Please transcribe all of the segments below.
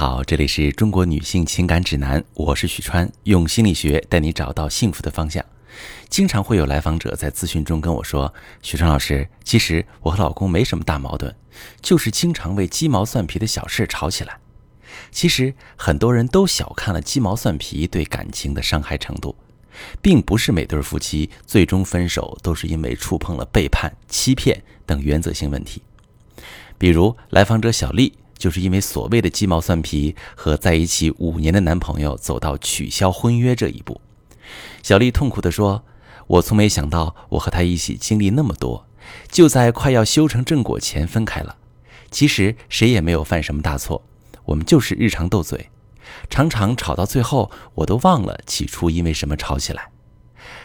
好，这里是中国女性情感指南，我是许川，用心理学带你找到幸福的方向。经常会有来访者在咨询中跟我说：“许川老师，其实我和老公没什么大矛盾，就是经常为鸡毛蒜皮的小事吵起来。”其实很多人都小看了鸡毛蒜皮对感情的伤害程度，并不是每对夫妻最终分手都是因为触碰了背叛、欺骗等原则性问题。比如来访者小丽。就是因为所谓的鸡毛蒜皮，和在一起五年的男朋友走到取消婚约这一步。小丽痛苦地说：“我从没想到，我和他一起经历那么多，就在快要修成正果前分开了。其实谁也没有犯什么大错，我们就是日常斗嘴，常常吵到最后，我都忘了起初因为什么吵起来。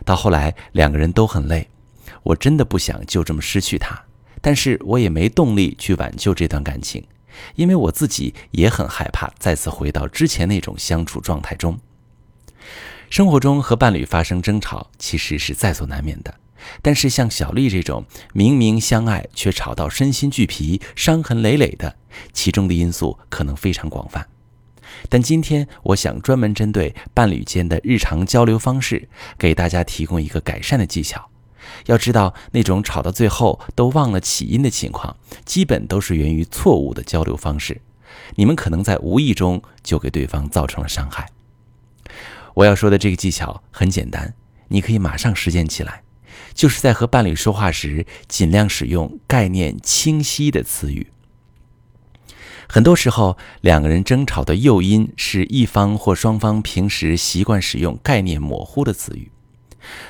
到后来两个人都很累，我真的不想就这么失去他，但是我也没动力去挽救这段感情。”因为我自己也很害怕再次回到之前那种相处状态中。生活中和伴侣发生争吵，其实是在所难免的。但是像小丽这种明明相爱却吵到身心俱疲、伤痕累累的，其中的因素可能非常广泛。但今天我想专门针对伴侣间的日常交流方式，给大家提供一个改善的技巧。要知道，那种吵到最后都忘了起因的情况，基本都是源于错误的交流方式。你们可能在无意中就给对方造成了伤害。我要说的这个技巧很简单，你可以马上实践起来，就是在和伴侣说话时，尽量使用概念清晰的词语。很多时候，两个人争吵的诱因是一方或双方平时习惯使用概念模糊的词语。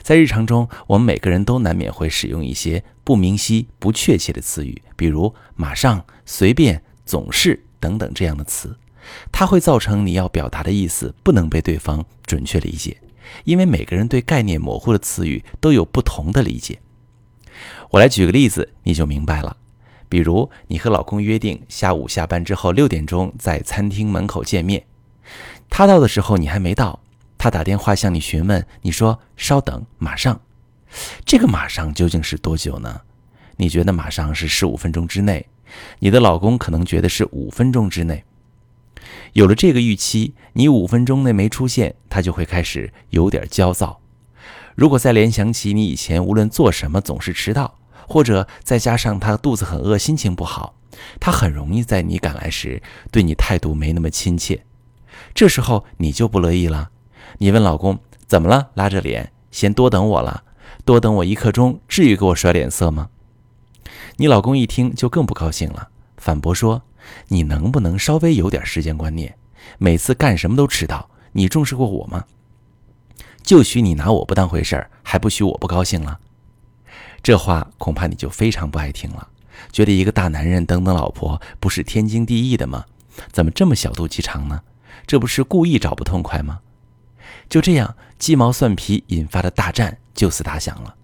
在日常中，我们每个人都难免会使用一些不明晰、不确切的词语，比如“马上”“随便”“总是”等等这样的词，它会造成你要表达的意思不能被对方准确理解，因为每个人对概念模糊的词语都有不同的理解。我来举个例子，你就明白了。比如，你和老公约定下午下班之后六点钟在餐厅门口见面，他到的时候你还没到。他打电话向你询问，你说稍等，马上。这个马上究竟是多久呢？你觉得马上是十五分钟之内，你的老公可能觉得是五分钟之内。有了这个预期，你五分钟内没出现，他就会开始有点焦躁。如果再联想起你以前无论做什么总是迟到，或者再加上他肚子很饿、心情不好，他很容易在你赶来时对你态度没那么亲切。这时候你就不乐意了。你问老公怎么了？拉着脸，先多等我了，多等我一刻钟，至于给我甩脸色吗？你老公一听就更不高兴了，反驳说：“你能不能稍微有点时间观念？每次干什么都迟到，你重视过我吗？就许你拿我不当回事儿，还不许我不高兴了？”这话恐怕你就非常不爱听了，觉得一个大男人等等老婆不是天经地义的吗？怎么这么小肚鸡肠呢？这不是故意找不痛快吗？就这样，鸡毛蒜皮引发的大战就此打响了。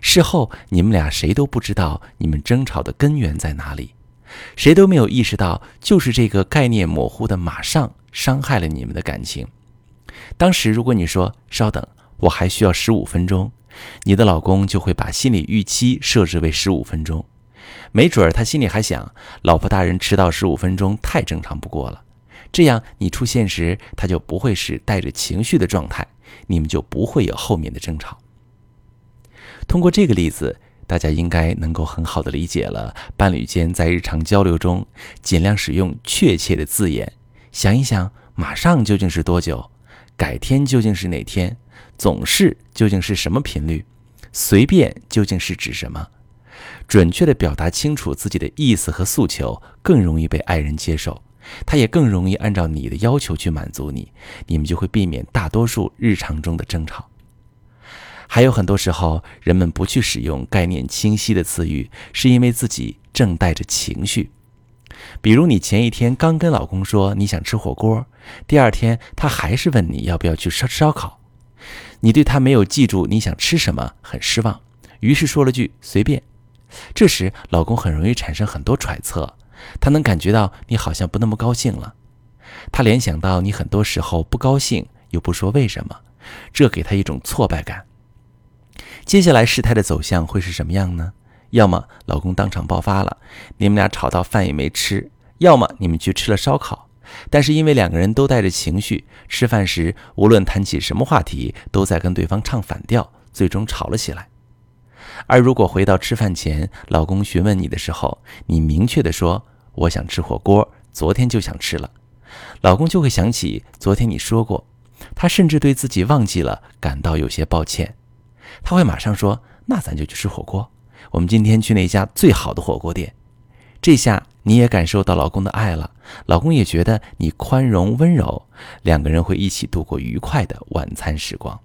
事后，你们俩谁都不知道你们争吵的根源在哪里，谁都没有意识到，就是这个概念模糊的“马上”伤害了你们的感情。当时，如果你说“稍等，我还需要十五分钟”，你的老公就会把心理预期设置为十五分钟，没准儿他心里还想：“老婆大人迟到十五分钟，太正常不过了。”这样，你出现时，他就不会是带着情绪的状态，你们就不会有后面的争吵。通过这个例子，大家应该能够很好的理解了，伴侣间在日常交流中，尽量使用确切的字眼。想一想，马上究竟是多久？改天究竟是哪天？总是究竟是什么频率？随便究竟是指什么？准确的表达清楚自己的意思和诉求，更容易被爱人接受。他也更容易按照你的要求去满足你，你们就会避免大多数日常中的争吵。还有很多时候，人们不去使用概念清晰的词语，是因为自己正带着情绪。比如，你前一天刚跟老公说你想吃火锅，第二天他还是问你要不要去烧烧烤，你对他没有记住你想吃什么很失望，于是说了句随便。这时，老公很容易产生很多揣测。他能感觉到你好像不那么高兴了，他联想到你很多时候不高兴又不说为什么，这给他一种挫败感。接下来事态的走向会是什么样呢？要么老公当场爆发了，你们俩吵到饭也没吃；要么你们去吃了烧烤，但是因为两个人都带着情绪，吃饭时无论谈起什么话题，都在跟对方唱反调，最终吵了起来。而如果回到吃饭前，老公询问你的时候，你明确的说我想吃火锅，昨天就想吃了，老公就会想起昨天你说过，他甚至对自己忘记了感到有些抱歉，他会马上说那咱就去吃火锅，我们今天去那家最好的火锅店。这下你也感受到老公的爱了，老公也觉得你宽容温柔，两个人会一起度过愉快的晚餐时光。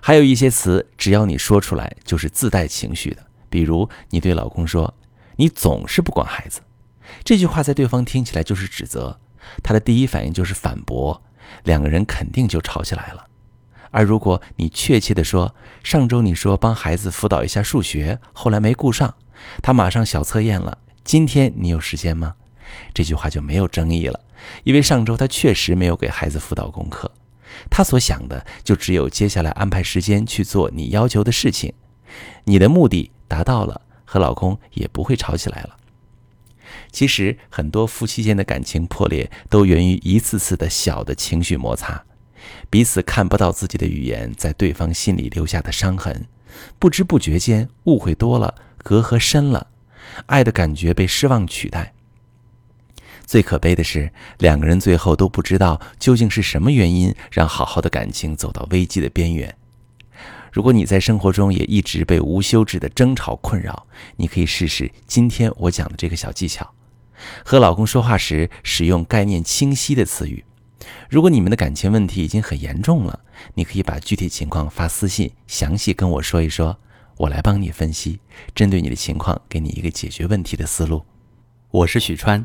还有一些词，只要你说出来，就是自带情绪的。比如你对老公说：“你总是不管孩子。”这句话在对方听起来就是指责，他的第一反应就是反驳，两个人肯定就吵起来了。而如果你确切的说：“上周你说帮孩子辅导一下数学，后来没顾上，他马上小测验了。”今天你有时间吗？这句话就没有争议了，因为上周他确实没有给孩子辅导功课，他所想的就只有接下来安排时间去做你要求的事情。你的目的达到了，和老公也不会吵起来了。其实很多夫妻间的感情破裂都源于一次次的小的情绪摩擦，彼此看不到自己的语言在对方心里留下的伤痕，不知不觉间误会多了，隔阂深了。爱的感觉被失望取代。最可悲的是，两个人最后都不知道究竟是什么原因让好好的感情走到危机的边缘。如果你在生活中也一直被无休止的争吵困扰，你可以试试今天我讲的这个小技巧：和老公说话时使用概念清晰的词语。如果你们的感情问题已经很严重了，你可以把具体情况发私信，详细跟我说一说。我来帮你分析，针对你的情况，给你一个解决问题的思路。我是许川，